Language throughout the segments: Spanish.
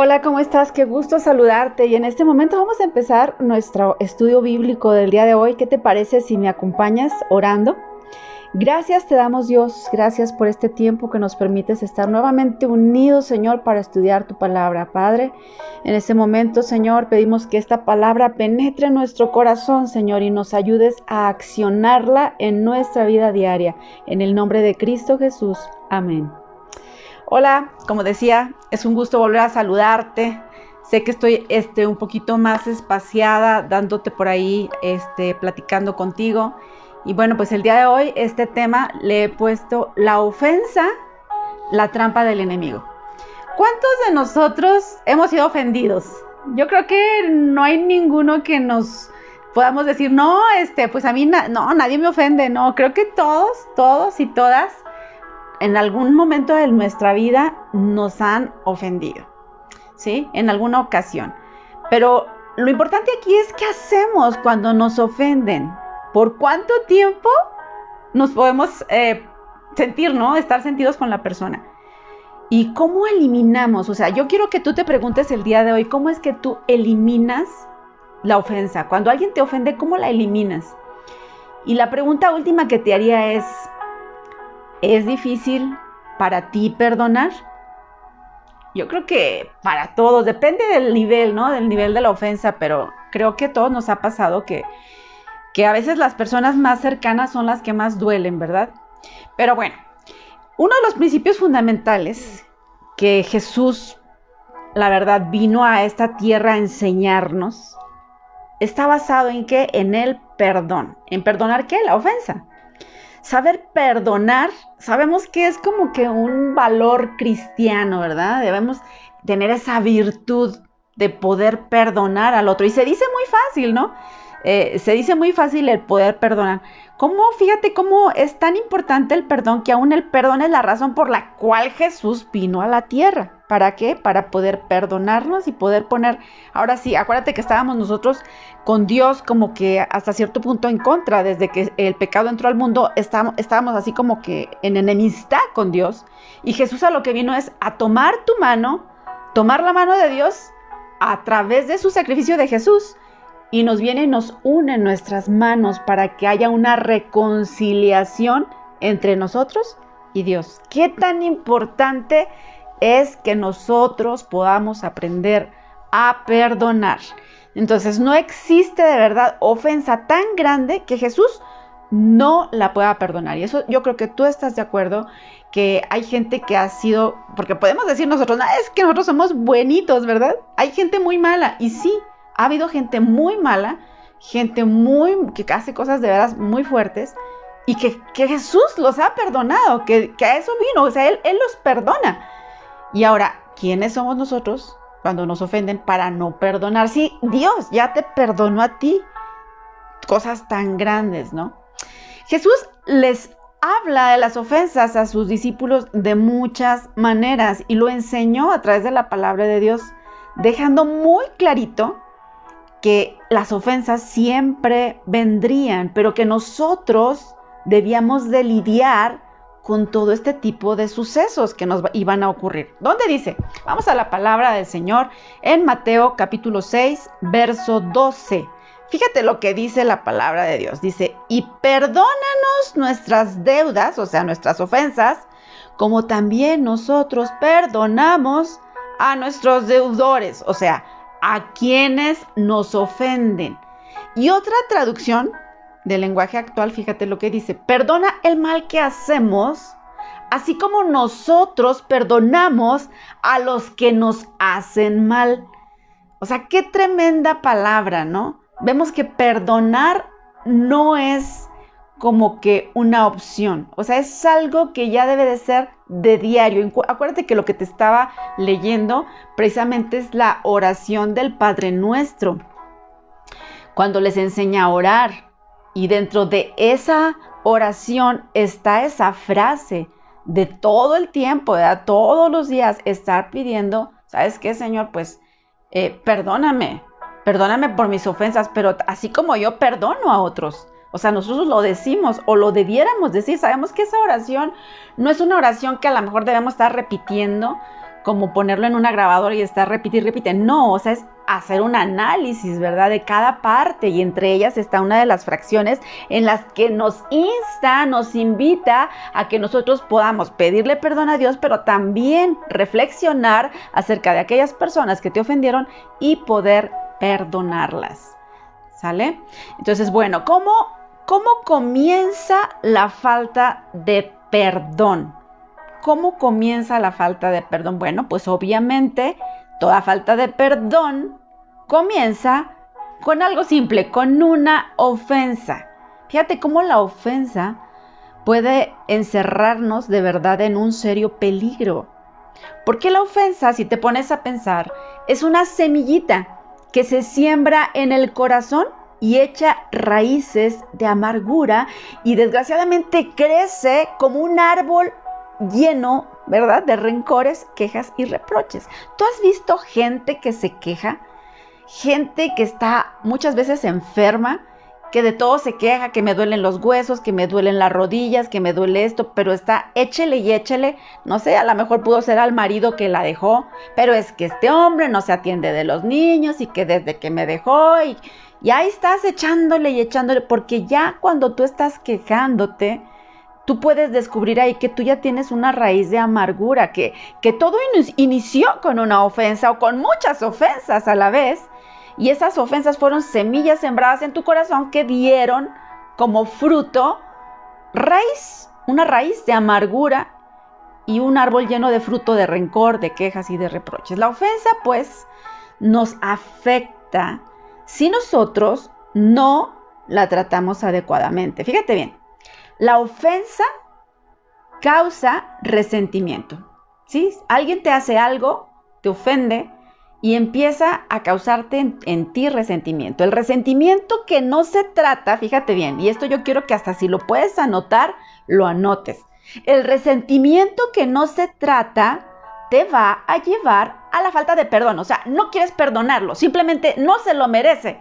Hola, ¿cómo estás? Qué gusto saludarte. Y en este momento vamos a empezar nuestro estudio bíblico del día de hoy. ¿Qué te parece si me acompañas orando? Gracias te damos Dios, gracias por este tiempo que nos permites estar nuevamente unidos, Señor, para estudiar tu palabra. Padre, en este momento, Señor, pedimos que esta palabra penetre en nuestro corazón, Señor, y nos ayudes a accionarla en nuestra vida diaria. En el nombre de Cristo Jesús. Amén. Hola, como decía, es un gusto volver a saludarte. Sé que estoy este, un poquito más espaciada, dándote por ahí, este, platicando contigo. Y bueno, pues el día de hoy este tema le he puesto la ofensa, la trampa del enemigo. ¿Cuántos de nosotros hemos sido ofendidos? Yo creo que no hay ninguno que nos podamos decir, no, este, pues a mí no, nadie me ofende, no, creo que todos, todos y todas en algún momento de nuestra vida nos han ofendido, ¿sí? En alguna ocasión. Pero lo importante aquí es qué hacemos cuando nos ofenden. ¿Por cuánto tiempo nos podemos eh, sentir, ¿no? Estar sentidos con la persona. ¿Y cómo eliminamos? O sea, yo quiero que tú te preguntes el día de hoy, ¿cómo es que tú eliminas la ofensa? Cuando alguien te ofende, ¿cómo la eliminas? Y la pregunta última que te haría es, ¿es difícil para ti perdonar? Yo creo que para todos, depende del nivel, ¿no? Del nivel de la ofensa, pero creo que a todos nos ha pasado que que a veces las personas más cercanas son las que más duelen, ¿verdad? Pero bueno, uno de los principios fundamentales que Jesús, la verdad, vino a esta tierra a enseñarnos, está basado en qué? En el perdón. ¿En perdonar qué? La ofensa. Saber perdonar, sabemos que es como que un valor cristiano, ¿verdad? Debemos tener esa virtud de poder perdonar al otro. Y se dice muy fácil, ¿no? Eh, se dice muy fácil el poder perdonar. ¿Cómo, fíjate cómo es tan importante el perdón que aún el perdón es la razón por la cual Jesús vino a la tierra? ¿Para qué? Para poder perdonarnos y poder poner, ahora sí, acuérdate que estábamos nosotros con Dios como que hasta cierto punto en contra, desde que el pecado entró al mundo, estábamos, así como que en enemistad con Dios. Y Jesús a lo que vino es a tomar tu mano, tomar la mano de Dios a través de su sacrificio de Jesús y nos viene y nos une nuestras manos para que haya una reconciliación entre nosotros y Dios. ¿Qué tan importante es que nosotros podamos aprender a perdonar? Entonces no existe de verdad ofensa tan grande que Jesús no la pueda perdonar. Y eso yo creo que tú estás de acuerdo que hay gente que ha sido, porque podemos decir nosotros, no, es que nosotros somos buenitos, ¿verdad? Hay gente muy mala y sí, ha habido gente muy mala, gente muy que hace cosas de veras muy fuertes y que, Jesús los ha perdonado, que, a eso vino, o sea, él, él los perdona. Y ahora, ¿quiénes somos nosotros cuando nos ofenden para no perdonar? Sí, Dios ya te perdonó a ti cosas tan grandes, ¿no? Jesús les habla de las ofensas a sus discípulos de muchas maneras y lo enseñó a través de la palabra de Dios, dejando muy clarito que las ofensas siempre vendrían, pero que nosotros debíamos de lidiar con todo este tipo de sucesos que nos iban a ocurrir. ¿Dónde dice? Vamos a la palabra del Señor en Mateo capítulo 6, verso 12. Fíjate lo que dice la palabra de Dios. Dice, y perdónanos nuestras deudas, o sea, nuestras ofensas, como también nosotros perdonamos a nuestros deudores, o sea, a quienes nos ofenden. Y otra traducción del lenguaje actual, fíjate lo que dice, perdona el mal que hacemos, así como nosotros perdonamos a los que nos hacen mal. O sea, qué tremenda palabra, ¿no? Vemos que perdonar no es como que una opción. O sea, es algo que ya debe de ser de diario. Acuérdate que lo que te estaba leyendo precisamente es la oración del Padre Nuestro. Cuando les enseña a orar. Y dentro de esa oración está esa frase de todo el tiempo, de todos los días, estar pidiendo, ¿sabes qué, Señor? Pues eh, perdóname, perdóname por mis ofensas, pero así como yo perdono a otros. O sea, nosotros lo decimos o lo debiéramos decir. Sabemos que esa oración no es una oración que a lo mejor debemos estar repitiendo como ponerlo en una grabadora y estar repite y repite. No, o sea, es hacer un análisis, ¿verdad? De cada parte y entre ellas está una de las fracciones en las que nos insta, nos invita a que nosotros podamos pedirle perdón a Dios, pero también reflexionar acerca de aquellas personas que te ofendieron y poder perdonarlas. ¿Sale? Entonces, bueno, ¿cómo, cómo comienza la falta de perdón? ¿Cómo comienza la falta de perdón? Bueno, pues obviamente toda falta de perdón comienza con algo simple, con una ofensa. Fíjate cómo la ofensa puede encerrarnos de verdad en un serio peligro. Porque la ofensa, si te pones a pensar, es una semillita que se siembra en el corazón y echa raíces de amargura y desgraciadamente crece como un árbol lleno, ¿verdad?, de rencores, quejas y reproches. ¿Tú has visto gente que se queja? Gente que está muchas veces enferma, que de todo se queja, que me duelen los huesos, que me duelen las rodillas, que me duele esto, pero está échele y échele, no sé, a lo mejor pudo ser al marido que la dejó, pero es que este hombre no se atiende de los niños y que desde que me dejó y, y ahí estás echándole y echándole, porque ya cuando tú estás quejándote, tú puedes descubrir ahí que tú ya tienes una raíz de amargura, que, que todo inició con una ofensa o con muchas ofensas a la vez. Y esas ofensas fueron semillas sembradas en tu corazón que dieron como fruto raíz, una raíz de amargura y un árbol lleno de fruto de rencor, de quejas y de reproches. La ofensa pues nos afecta si nosotros no la tratamos adecuadamente. Fíjate bien, la ofensa causa resentimiento. ¿sí? Alguien te hace algo, te ofende y empieza a causarte en, ti resentimiento. El resentimiento que no se trata, fíjate bien, y esto yo quiero que hasta si lo puedes anotar, lo anotes. El resentimiento que no se trata te va a llevar a la falta de perdón. O sea, no quieres perdonarlo, simplemente no se lo merece.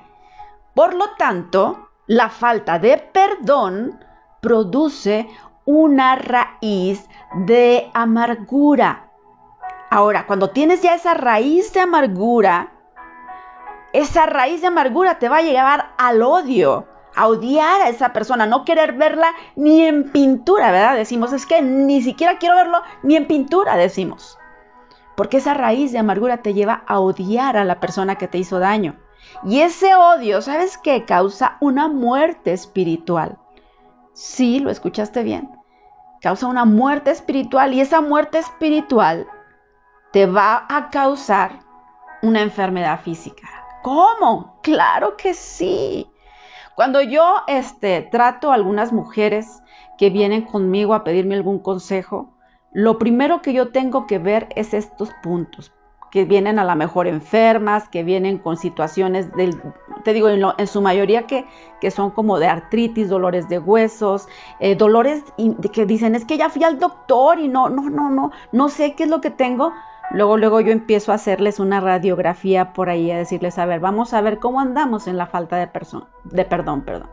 Por lo tanto, la falta de perdón produce una raíz de amargura. Ahora, cuando tienes ya esa raíz de amargura, esa raíz de amargura te va a llevar al odio, a odiar a esa persona, no querer verla ni en pintura, ¿verdad? Decimos, es que ni siquiera quiero verlo ni en pintura, decimos. Porque esa raíz de amargura te lleva a odiar a la persona que te hizo daño. Y ese odio, ¿sabes qué? Causa una muerte espiritual. Sí, lo escuchaste bien. Causa una muerte espiritual y esa muerte espiritual te va a causar una enfermedad física. ¿Cómo? Claro que sí. Cuando yo este, trato a algunas mujeres que vienen conmigo a pedirme algún consejo, lo primero que yo tengo que ver es estos puntos que vienen a la mejor enfermas, que vienen con situaciones del, te digo, en, su mayoría que, que, son como de artritis, dolores de huesos, eh, dolores que dicen, es que ya fui al doctor y no, no, no, no, no sé qué es lo que tengo. Luego, luego yo empiezo a hacerles una radiografía por ahí, a decirles, a ver, vamos a ver cómo andamos en la falta de, de perdón, perdón.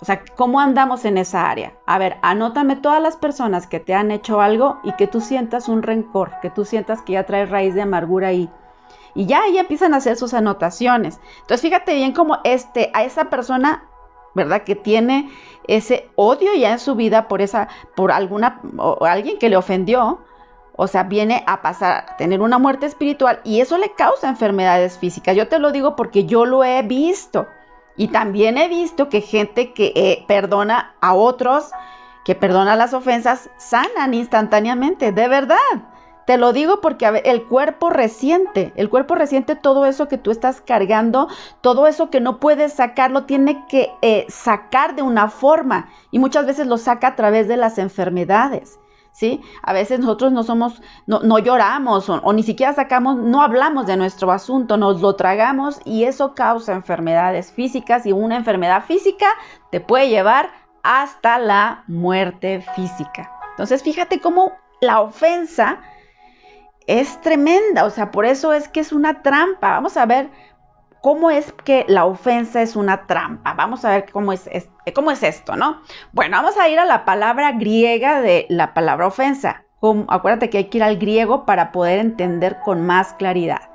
O sea, ¿cómo andamos en esa área? A ver, anótame todas las personas que te han hecho algo y que tú sientas un rencor, que tú sientas que ya traes raíz de amargura ahí. Y ya ahí empiezan a hacer sus anotaciones. Entonces, fíjate bien cómo este, a esa persona, ¿verdad? Que tiene ese odio ya en su vida por esa, por alguna, o alguien que le ofendió, o sea, viene a pasar a tener una muerte espiritual y eso le causa enfermedades físicas. Yo te lo digo porque yo lo he visto. Y también he visto que gente que eh, perdona a otros, que perdona las ofensas, sanan instantáneamente, de verdad. Te lo digo porque el cuerpo resiente, el cuerpo resiente todo eso que tú estás cargando, todo eso que no puedes sacar, lo tiene que eh, sacar de una forma y muchas veces lo saca a través de las enfermedades. ¿Sí? A veces nosotros no somos, no, lloramos o, ni siquiera sacamos, no hablamos de nuestro asunto, nos lo tragamos y eso causa enfermedades físicas y una enfermedad física te puede llevar hasta la muerte física. Entonces, fíjate cómo la ofensa es tremenda, o sea, por eso es que es una trampa. Vamos a ver ¿Cómo es que la ofensa es una trampa? Vamos a ver cómo es, cómo es esto, ¿no? Bueno, vamos a ir a la palabra griega de la palabra ofensa. acuérdate que hay que ir al griego para poder entender con más claridad.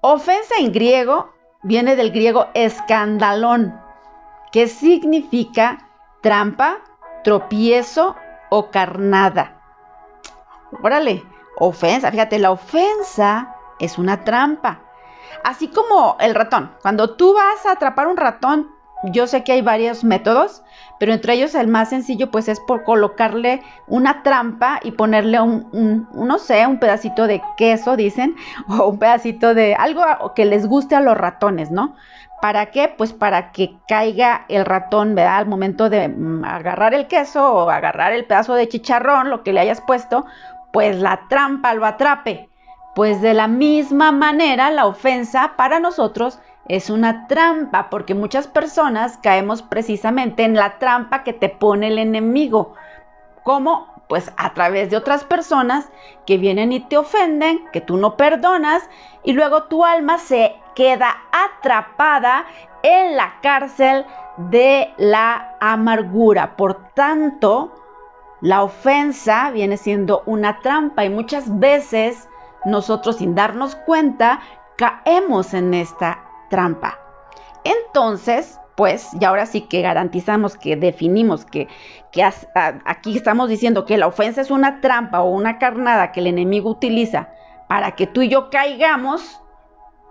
Ofensa en griego viene del griego escandalón, que significa trampa, tropiezo o carnada. Órale, ofensa, fíjate, la ofensa es una trampa. Así como el ratón. Cuando tú vas a atrapar un ratón, yo sé que hay varios métodos, pero entre ellos el más sencillo pues es por colocarle una trampa y ponerle un, no sé, un pedacito de queso, dicen, o un pedacito de algo que les guste a los ratones, ¿no? ¿Para qué? Pues para que caiga el ratón, ¿verdad? Al momento de mm, agarrar el queso o agarrar el pedazo de chicharrón, lo que le hayas puesto, pues la trampa lo atrape. Pues de la misma manera la ofensa para nosotros es una trampa, porque muchas personas caemos precisamente en la trampa que te pone el enemigo. ¿Cómo? Pues a través de otras personas que vienen y te ofenden, que tú no perdonas, y luego tu alma se queda atrapada en la cárcel de la amargura. Por tanto, la ofensa viene siendo una trampa y muchas veces nosotros sin darnos cuenta caemos en esta trampa. Entonces, pues, y ahora sí que garantizamos que definimos que, que aquí estamos diciendo que la ofensa es una trampa o una carnada que el enemigo utiliza para que tú y yo caigamos.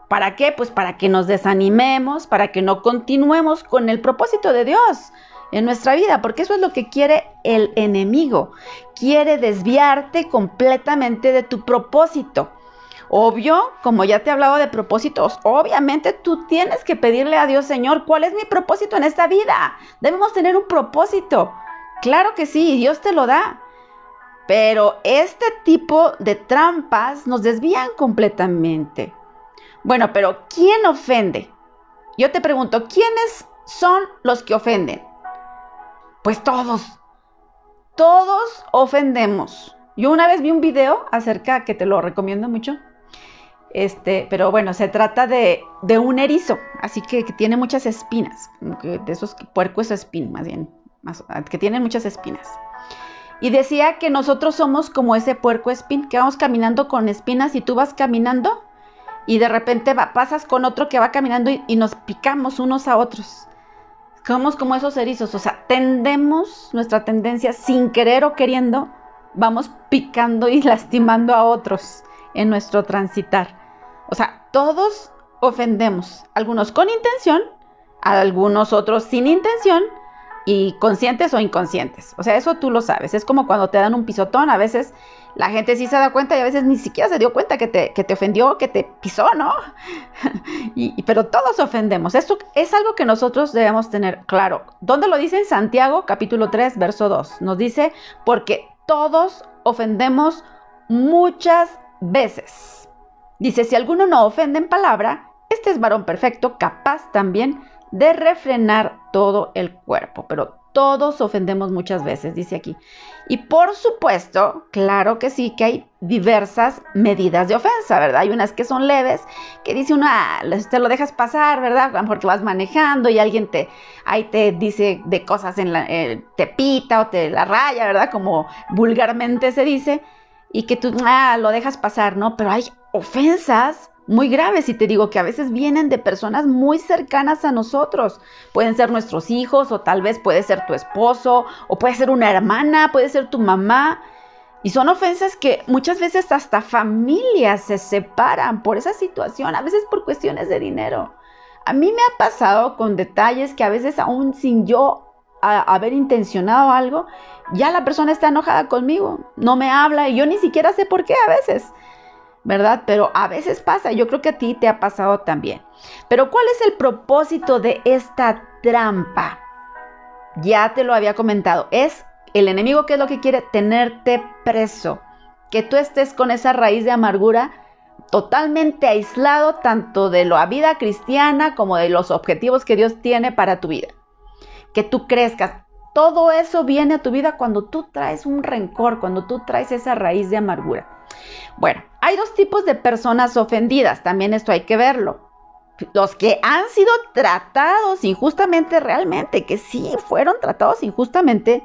¿Para qué? Pues para que nos desanimemos, para que no continuemos con el propósito de Dios en nuestra vida, porque eso es lo que quiere el enemigo. Quiere desviarte completamente de tu propósito. Obvio, como ya te he hablado de propósitos, obviamente tú tienes que pedirle a Dios, Señor, ¿cuál es mi propósito en esta vida? Debemos tener un propósito. Claro que sí, Dios te lo da. Pero este tipo de trampas nos desvían completamente. Bueno, pero ¿quién ofende? Yo te pregunto, ¿quiénes son los que ofenden? Pues todos. Todos ofendemos. Yo una vez vi un video acerca, que te lo recomiendo mucho, este, pero bueno, se trata de, un erizo, así que, tiene muchas espinas, de esos puercos espín, más bien, que tienen muchas espinas. Y decía que nosotros somos como ese puerco espín, que vamos caminando con espinas y tú vas caminando y de repente pasas con otro que va caminando y, y, nos picamos unos a otros. Somos como esos erizos, o sea, tendemos nuestra tendencia sin querer o queriendo, vamos picando y lastimando a otros en nuestro transitar. O sea, todos ofendemos, algunos con intención, algunos otros sin intención y conscientes o inconscientes. O sea, eso tú lo sabes. Es como cuando te dan un pisotón, a veces la gente sí se da cuenta y a veces ni siquiera se dio cuenta que te, que te ofendió, que te pisó, ¿no? pero todos ofendemos. Esto es algo que nosotros debemos tener claro. ¿Dónde lo dice en Santiago capítulo 3, verso 2? Nos dice, porque todos ofendemos muchas veces. Dice, si alguno no ofende en palabra, este es varón perfecto, capaz también de refrenar todo el cuerpo. Pero todos ofendemos muchas veces, dice aquí. Y por supuesto, claro que sí, que hay diversas medidas de ofensa, ¿verdad? Hay unas que son leves, que dice una, te lo dejas pasar, ¿verdad? Porque vas manejando y alguien te, ahí te dice de cosas en la, eh, te pita o te la raya, ¿verdad? Como vulgarmente se dice y que tú ah, lo dejas pasar, ¿no? Pero hay ofensas muy graves y te digo que a veces vienen de personas muy cercanas a nosotros. Pueden ser nuestros hijos o tal vez puede ser tu esposo o puede ser una hermana, puede ser tu mamá. Y son ofensas que muchas veces hasta familias se separan por esa situación, a veces por cuestiones de dinero. A mí me ha pasado con detalles que a veces aún sin yo haber intencionado algo, ya la persona está enojada conmigo, no me habla y yo ni siquiera sé por qué a veces, ¿verdad? Pero a veces pasa, yo creo que a ti te ha pasado también. Pero ¿cuál es el propósito de esta trampa? Ya te lo había comentado, es el enemigo que es lo que quiere tenerte preso, que tú estés con esa raíz de amargura totalmente aislado tanto de la vida cristiana como de los objetivos que Dios tiene para tu vida. Que tú crezcas, todo eso viene a tu vida cuando tú traes un rencor, cuando tú traes esa raíz de amargura. Bueno, hay dos tipos de personas ofendidas, también esto hay que verlo. Los que han sido tratados injustamente realmente, que sí fueron tratados injustamente,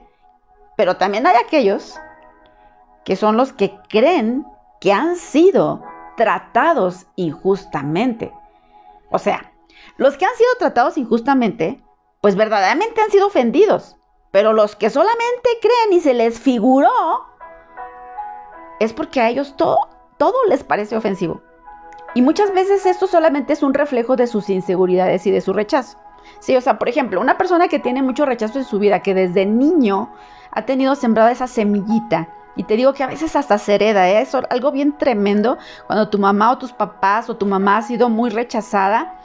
pero también hay aquellos que son los que creen que han sido tratados injustamente. O sea, los que han sido tratados injustamente, pues verdaderamente han sido ofendidos. Pero los que solamente creen y se les figuró, es porque a ellos todo, todo les parece ofensivo. Y muchas veces esto solamente es un reflejo de sus inseguridades y de su rechazo. Sí, o sea, por ejemplo, una persona que tiene mucho rechazo en su vida, que desde niño ha tenido sembrada esa semillita, y te digo que a veces hasta se hereda, ¿eh? es algo bien tremendo cuando tu mamá o tus papás o tu mamá ha sido muy rechazada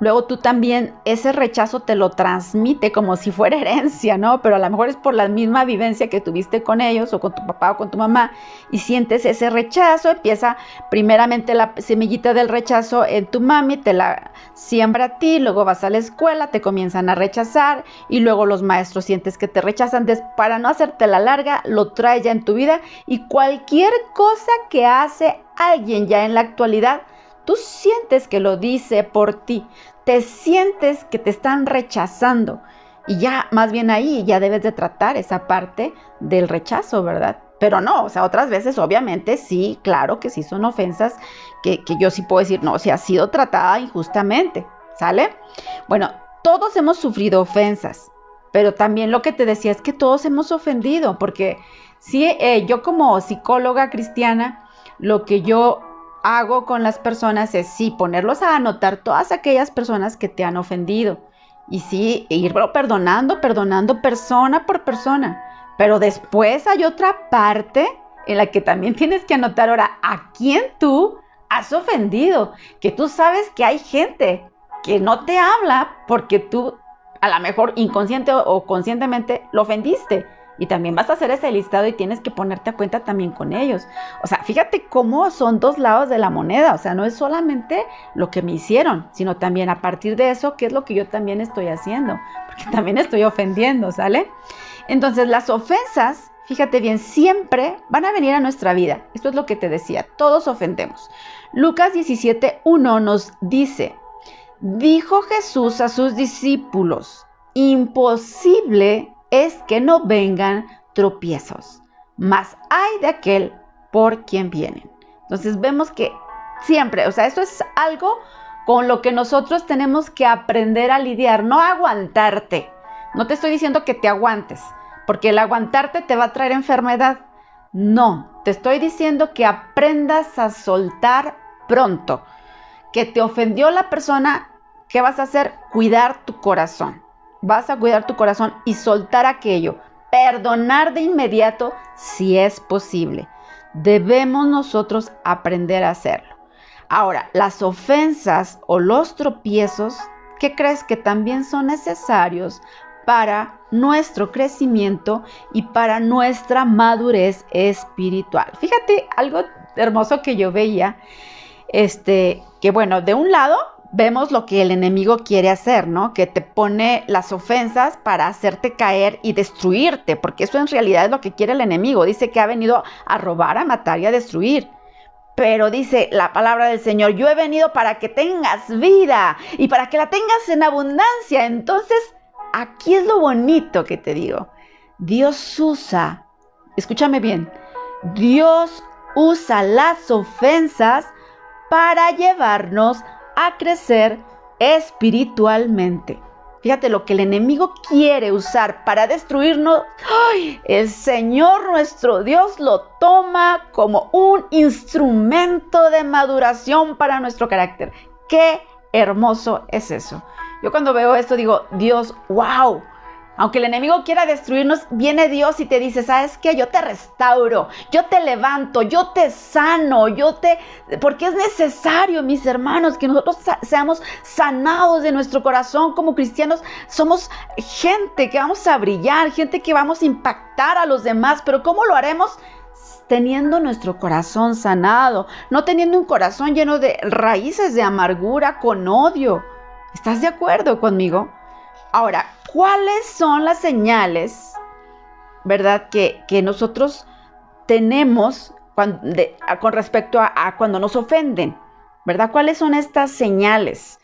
luego tú también ese rechazo te lo transmite como si fuera herencia, ¿no? Pero a lo mejor es por la misma vivencia que tuviste con ellos o con tu papá o con tu mamá y sientes ese rechazo, empieza primeramente la semillita del rechazo en tu mami, te la siembra a ti, luego vas a la escuela, te comienzan a rechazar y luego los maestros sientes que te rechazan, para no hacerte la larga, lo trae ya en tu vida y cualquier cosa que hace alguien ya en la actualidad, Tú sientes que lo dice por ti, te sientes que te están rechazando y ya más bien ahí ya debes de tratar esa parte del rechazo, ¿verdad? Pero no, o sea, otras veces obviamente sí, claro que sí son ofensas que, yo sí puedo decir, no, si ha sido tratada injustamente, ¿sale? Bueno, todos hemos sufrido ofensas, pero también lo que te decía es que todos hemos ofendido, porque sí, eh, yo como psicóloga cristiana, lo que yo hago con las personas es sí, ponerlos a anotar todas aquellas personas que te han ofendido. Y sí, ir perdonando, perdonando persona por persona. Pero después hay otra parte en la que también tienes que anotar ahora a quién tú has ofendido. Que tú sabes que hay gente que no te habla porque tú a lo mejor inconsciente o conscientemente lo ofendiste. Y también vas a hacer ese listado y tienes que ponerte a cuenta también con ellos. O sea, fíjate cómo son dos lados de la moneda. O sea, no es solamente lo que me hicieron, sino también a partir de eso, qué es lo que yo también estoy haciendo. Porque también estoy ofendiendo, ¿sale? Entonces, las ofensas, fíjate bien, siempre van a venir a nuestra vida. Esto es lo que te decía, todos ofendemos. Lucas 17.1 nos dice, dijo Jesús a sus discípulos, imposible es que no vengan tropiezos, mas hay de aquel por quien vienen. Entonces vemos que siempre, o sea, esto es algo con lo que nosotros tenemos que aprender a lidiar, no aguantarte. No te estoy diciendo que te aguantes, porque el aguantarte te va a traer enfermedad. No, te estoy diciendo que aprendas a soltar pronto. Que te ofendió la persona, ¿qué vas a hacer? Cuidar tu corazón vas a cuidar tu corazón y soltar aquello. Perdonar de inmediato si es posible. Debemos nosotros aprender a hacerlo. Ahora, las ofensas o los tropiezos, ¿qué crees que también son necesarios para nuestro crecimiento y para nuestra madurez espiritual? Fíjate algo hermoso que yo veía, este, que bueno, de un lado vemos lo que el enemigo quiere hacer, ¿no? Que te pone las ofensas para hacerte caer y destruirte, porque eso en realidad es lo que quiere el enemigo. Dice que ha venido a robar, a matar y a destruir. Pero dice la palabra del Señor, yo he venido para que tengas vida y para que la tengas en abundancia. Entonces, aquí es lo bonito que te digo. Dios usa, escúchame bien, Dios usa las ofensas para llevarnos a crecer espiritualmente. Fíjate lo que el enemigo quiere usar para destruirnos. El Señor nuestro Dios lo toma como un instrumento de maduración para nuestro carácter. Qué hermoso es eso. Yo cuando veo esto digo, Dios, wow, aunque el enemigo quiera destruirnos, viene Dios y te dice, ¿sabes qué? Yo te restauro, yo te levanto, yo te sano, yo te... Porque es necesario, mis hermanos, que nosotros seamos sanados de nuestro corazón como cristianos. Somos gente que vamos a brillar, gente que vamos a impactar a los demás, pero ¿cómo lo haremos? teniendo nuestro corazón sanado, no teniendo un corazón lleno de raíces de amargura con odio. ¿Estás de acuerdo conmigo? Ahora, ¿cuáles son las señales, verdad, que, nosotros tenemos con respecto a, cuando nos ofenden? ¿Verdad? ¿Cuáles son estas señales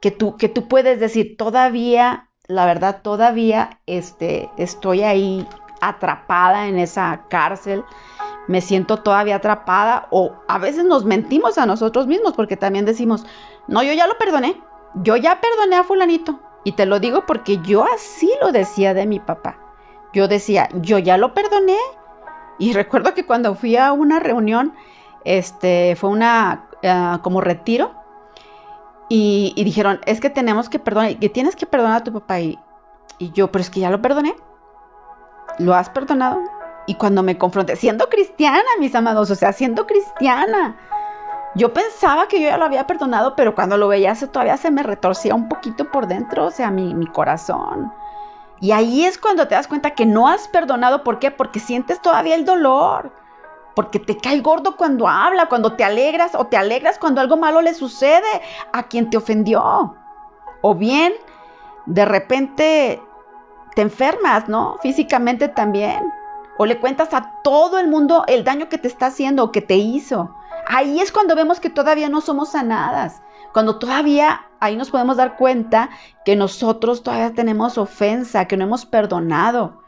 que tú, que tú puedes decir, todavía, la verdad, todavía este, estoy ahí atrapada en esa cárcel? me siento todavía atrapada o a veces nos mentimos a nosotros mismos porque también decimos, no, yo ya lo perdoné, yo ya perdoné a fulanito. Y te lo digo porque yo así lo decía de mi papá. Yo decía, yo ya lo perdoné. Y recuerdo que cuando fui a una reunión, este, fue una uh, como retiro, y, y, dijeron, es que tenemos que perdonar, que tienes que perdonar a tu papá. Y, y yo, pero es que ya lo perdoné. ¿Lo has perdonado? Y cuando me confronté, siendo cristiana, mis amados, o sea, siendo cristiana, yo pensaba que yo ya lo había perdonado, pero cuando lo veía todavía se me retorcía un poquito por dentro, o sea, mi, mi corazón. Y ahí es cuando te das cuenta que no has perdonado. ¿Por qué? Porque sientes todavía el dolor. Porque te cae gordo cuando habla, cuando te alegras o te alegras cuando algo malo le sucede a quien te ofendió. O bien, de repente te enfermas, ¿no? Físicamente también. O le cuentas a todo el mundo el daño que te está haciendo o que te hizo. Ahí es cuando vemos que todavía no somos sanadas. Cuando todavía ahí nos podemos dar cuenta que nosotros todavía tenemos ofensa, que no hemos perdonado.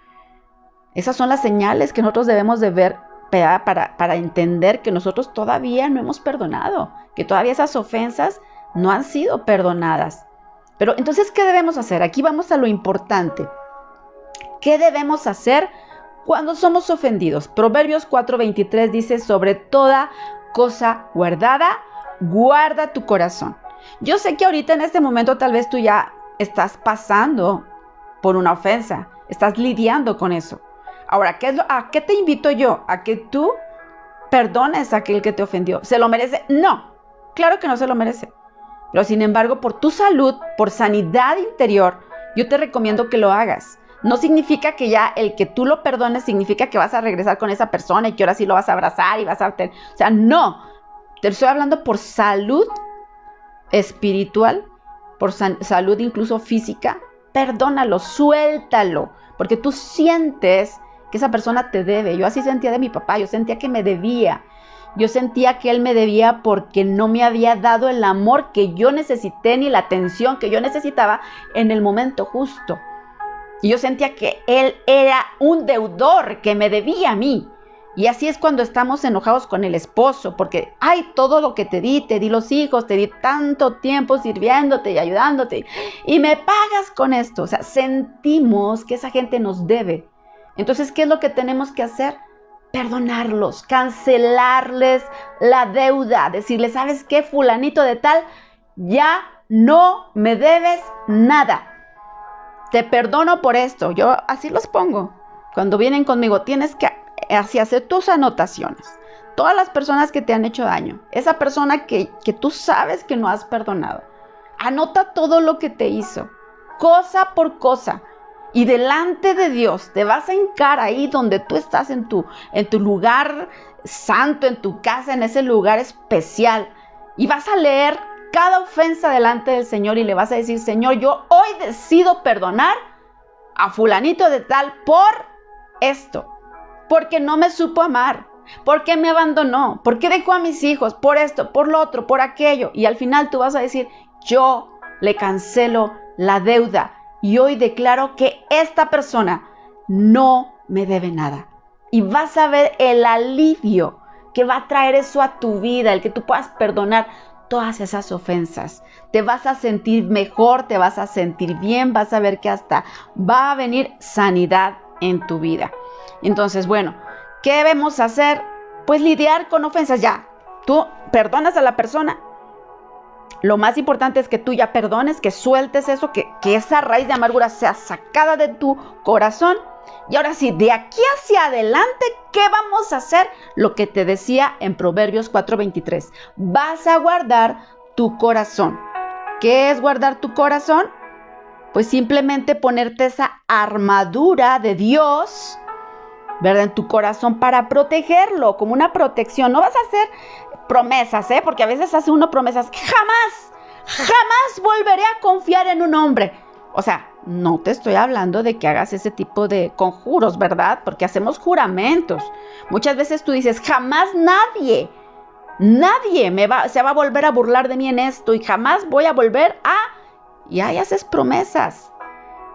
Esas son las señales que nosotros debemos de ver para, para entender que nosotros todavía no hemos perdonado, que todavía esas ofensas no han sido perdonadas. Pero entonces, ¿qué debemos hacer? Aquí vamos a lo importante. ¿Qué debemos hacer cuando somos ofendidos? Proverbios 4:23 dice, sobre toda cosa guardada, guarda tu corazón. Yo sé que ahorita en este momento tal vez tú ya estás pasando por una ofensa, estás lidiando con eso. Ahora, ¿qué es lo, ¿a qué te invito yo? ¿A que tú perdones a aquel que te ofendió? ¿Se lo merece? No, claro que no se lo merece. Pero sin embargo, por tu salud, por sanidad interior, yo te recomiendo que lo hagas. No significa que ya el que tú lo perdones significa que vas a regresar con esa persona y que ahora sí lo vas a abrazar y vas a... O sea, no. Te estoy hablando por salud espiritual, por salud incluso física. Perdónalo, suéltalo, porque tú sientes que esa persona te debe. Yo así sentía de mi papá, yo sentía que me debía. Yo sentía que él me debía porque no me había dado el amor que yo necesité ni la atención que yo necesitaba en el momento justo. Y yo sentía que él era un deudor que me debía a mí. Y así es cuando estamos enojados con el esposo, porque, ay, todo lo que te di, te di los hijos, te di tanto tiempo sirviéndote y ayudándote, y me pagas con esto. O sea, sentimos que esa gente nos debe. Entonces, ¿qué es lo que tenemos que hacer? Perdonarlos, cancelarles la deuda, decirles, ¿sabes qué, fulanito de tal? Ya no me debes nada te perdono por esto. Yo así los pongo. Cuando vienen conmigo, tienes que así hacer tus anotaciones. Todas las personas que te han hecho daño, esa persona que, que tú sabes que no has perdonado, anota todo lo que te hizo, cosa por cosa. Y delante de Dios te vas a encarar ahí donde tú estás en tu, en tu lugar santo, en tu casa, en ese lugar especial. Y vas a leer cada ofensa delante del Señor y le vas a decir, Señor, yo hoy decido perdonar a fulanito de tal por esto, porque no me supo amar, porque me abandonó, porque dejó a mis hijos, por esto, por lo otro, por aquello. Y al final tú vas a decir, yo le cancelo la deuda y hoy declaro que esta persona no me debe nada. Y vas a ver el alivio que va a traer eso a tu vida, el que tú puedas perdonar todas esas ofensas. Te vas a sentir mejor, te vas a sentir bien, vas a ver que hasta va a venir sanidad en tu vida. Entonces, bueno, ¿qué debemos hacer? Pues lidiar con ofensas ya. Tú perdonas a la persona. Lo más importante es que tú ya perdones, que sueltes eso, que, que esa raíz de amargura sea sacada de tu corazón y ahora sí, de aquí hacia adelante, ¿qué vamos a hacer? Lo que te decía en Proverbios 4:23. Vas a guardar tu corazón. ¿Qué es guardar tu corazón? Pues simplemente ponerte esa armadura de Dios, ¿verdad? En tu corazón para protegerlo, como una protección. No vas a hacer promesas, ¿eh? Porque a veces hace uno promesas. Jamás, jamás volveré a confiar en un hombre. O sea, no te estoy hablando de que hagas ese tipo de conjuros, ¿verdad? Porque hacemos juramentos. Muchas veces tú dices, jamás nadie, nadie me va, se va a volver a burlar de mí en esto y jamás voy a volver a... Y ahí haces promesas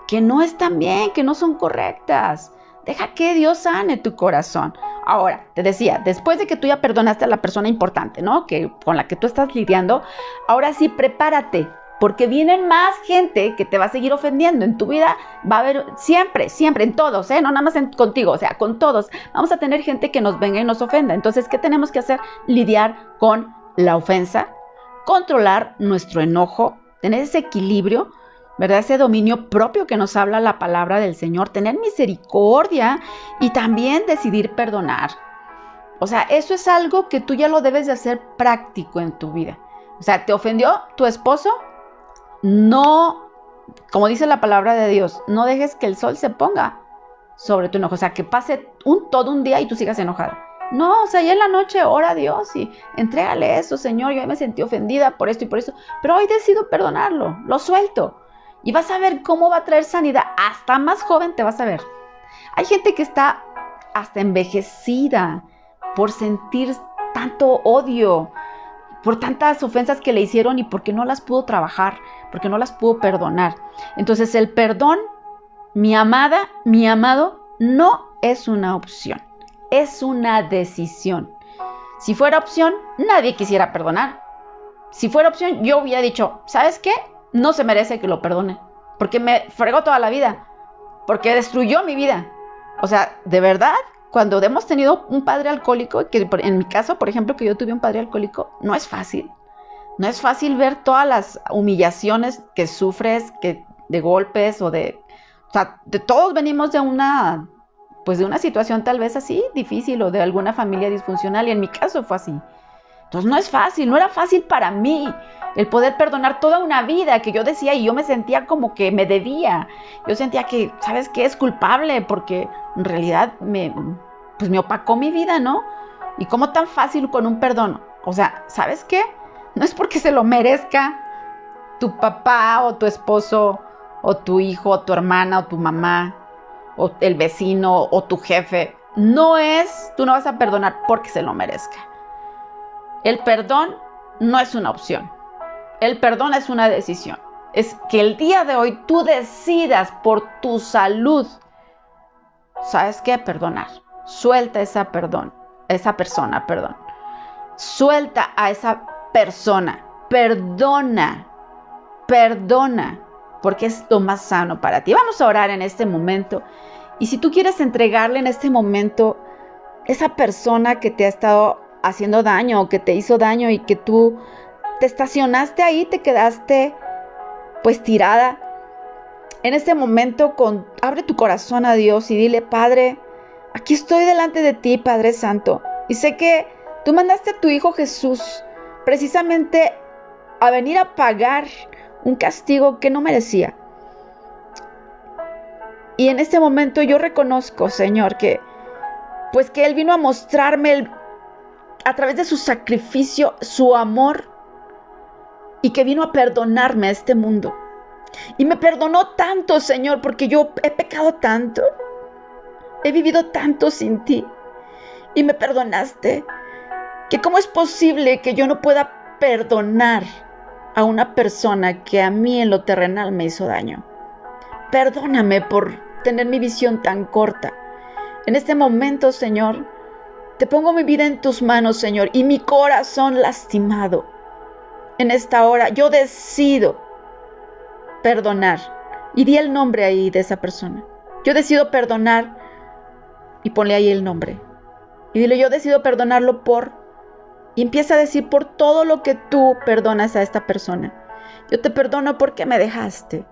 que no están bien, que no son correctas. Deja que Dios sane tu corazón. Ahora, te decía, después de que tú ya perdonaste a la persona importante, ¿no? Que con la que tú estás lidiando, ahora sí prepárate, porque vienen más gente que te va a seguir ofendiendo. En tu vida va a haber siempre, siempre, en todos, ¿eh? No nada más contigo, o sea, con todos. Vamos a tener gente que nos venga y nos ofenda. Entonces, ¿qué tenemos que hacer? Lidiar con la ofensa, controlar nuestro enojo, tener ese equilibrio ¿verdad? Ese dominio propio que nos habla la palabra del Señor, tener misericordia y también decidir perdonar. O sea, eso es algo que tú ya lo debes de hacer práctico en tu vida. O sea, ¿te ofendió tu esposo? No, como dice la palabra de Dios, no dejes que el sol se ponga sobre tu enojo. O sea, que pase un, todo un día y tú sigas enojado. No, o sea, ya en la noche ora a Dios y entrégale eso, Señor. Yo me sentí ofendida por esto y por eso, pero hoy decido perdonarlo, lo suelto. Y vas a ver cómo va a traer sanidad. Hasta más joven te vas a ver. Hay gente que está hasta envejecida por sentir tanto odio, por tantas ofensas que le hicieron y porque no las pudo trabajar, porque no las pudo perdonar. Entonces el perdón, mi amada, mi amado, no es una opción, es una decisión. Si fuera opción, nadie quisiera perdonar. Si fuera opción, yo hubiera dicho, ¿sabes qué? no se merece que lo perdone. Porque me fregó toda la vida. Porque destruyó mi vida. O sea, de verdad, cuando hemos tenido un padre alcohólico, que en mi caso, por ejemplo, que yo tuve un padre alcohólico, no es fácil. No es fácil ver todas las humillaciones que sufres, que de golpes o de... O sea, de todos venimos de una, pues de una situación tal vez así difícil o de alguna familia disfuncional y en mi caso fue así. Entonces no es fácil, no era fácil para mí el poder perdonar toda una vida que yo decía y yo me sentía como que me debía. Yo sentía que, ¿sabes qué? Es culpable porque en realidad me, pues me opacó mi vida, ¿no? Y cómo tan fácil con un perdón. O sea, ¿sabes qué? No es porque se lo merezca tu papá o tu esposo o tu hijo o tu hermana o tu mamá o el vecino o tu jefe. No es, tú no vas a perdonar porque se lo merezca. El perdón no es una opción. El perdón es una decisión. Es que el día de hoy tú decidas por tu salud. ¿Sabes qué? Perdonar. Suelta esa perdón, esa persona, perdón. Suelta a esa persona. Perdona. Perdona. Porque es lo más sano para ti. Vamos a orar en este momento. Y si tú quieres entregarle en este momento esa persona que te ha estado haciendo daño o que te hizo daño y que tú te estacionaste ahí, te quedaste pues tirada. En este momento abre tu corazón a Dios y dile, Padre, aquí estoy delante de ti, Padre Santo. Y sé que tú mandaste a tu Hijo Jesús precisamente a venir a pagar un castigo que no merecía. Y en este momento yo reconozco, Señor, que pues que Él vino a mostrarme a través de su sacrificio, su amor y que vino a perdonarme a este mundo. Y me perdonó tanto, Señor, porque yo he pecado tanto. He vivido tanto sin ti. Y me perdonaste. Que cómo es posible que yo no pueda perdonar a una persona que a mí en lo terrenal me hizo daño. Perdóname por tener mi visión tan corta. En este momento, Señor, te pongo mi vida en tus manos, Señor, y mi corazón lastimado en esta hora, yo decido perdonar. Y di el nombre ahí de esa persona. Yo decido perdonar y ponle ahí el nombre. Y dile, yo decido perdonarlo por... Y empieza a decir por todo lo que tú perdonas a esta persona. Yo te perdono porque me dejaste.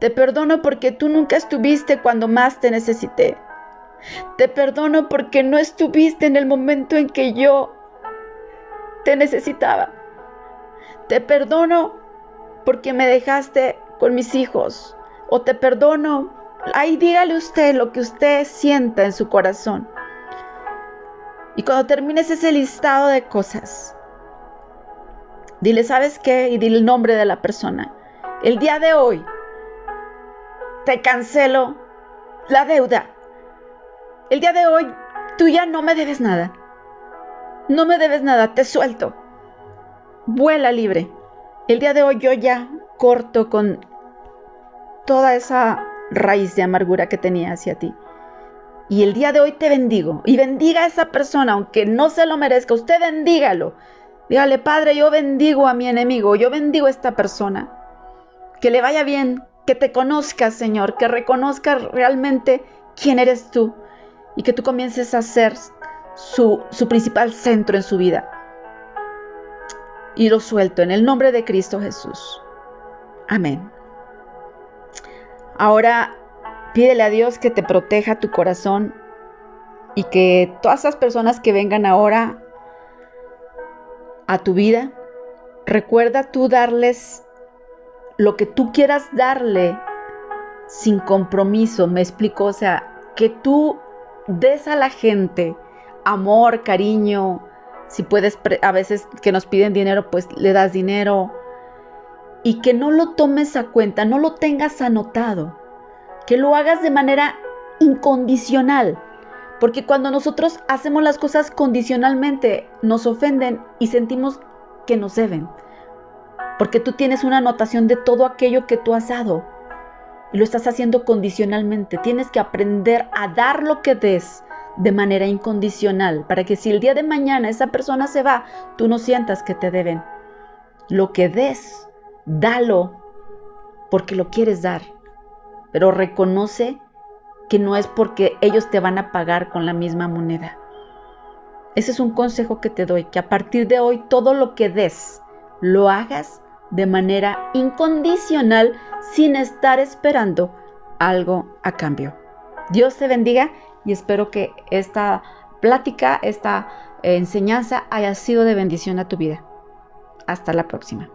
Te perdono porque tú nunca estuviste cuando más te necesité. Te perdono porque no estuviste en el momento en que yo te necesitaba. Te perdono porque me dejaste con mis hijos. O te perdono. Ahí dígale usted lo que usted sienta en su corazón. Y cuando termines ese listado de cosas, dile, ¿sabes qué? Y dile el nombre de la persona. El día de hoy te cancelo la deuda. El día de hoy tú ya no me debes nada. No me debes nada, te suelto vuela libre. El día de hoy yo ya corto con toda esa raíz de amargura que tenía hacia ti. Y el día de hoy te bendigo. Y bendiga a esa persona, aunque no se lo merezca. Usted bendígalo. Dígale, Padre, yo bendigo a mi enemigo. Yo bendigo a esta persona. Que le vaya bien. Que te conozca, Señor. Que reconozca realmente quién eres tú. Y que tú comiences a ser su, su principal centro en su vida. Y lo suelto en el nombre de Cristo Jesús. Amén. Ahora pídele a Dios que te proteja tu corazón y que todas esas personas que vengan ahora a tu vida, recuerda tú darles lo que tú quieras darle sin compromiso, me explico, o sea, que tú des a la gente amor, cariño, si puedes, a veces que nos piden dinero, pues le das dinero, y que no lo tomes a cuenta, no lo tengas anotado, que lo hagas de manera incondicional, porque cuando nosotros hacemos las cosas condicionalmente, nos ofenden y sentimos que nos deben, porque tú tienes una anotación de todo aquello que tú has dado lo estás haciendo condicionalmente. Tienes que aprender a dar lo que des de manera incondicional, para que si el día de mañana esa persona se va, tú no sientas que te deben. Lo que des dalo porque lo quieres dar, pero reconoce que no es porque ellos te van a pagar con la misma moneda. Ese es un consejo que te doy, que a partir de hoy todo lo que des, lo hagas de manera incondicional sin estar esperando algo a cambio. Dios te bendiga y espero que esta plática, esta enseñanza haya sido de bendición a tu vida. Hasta la próxima.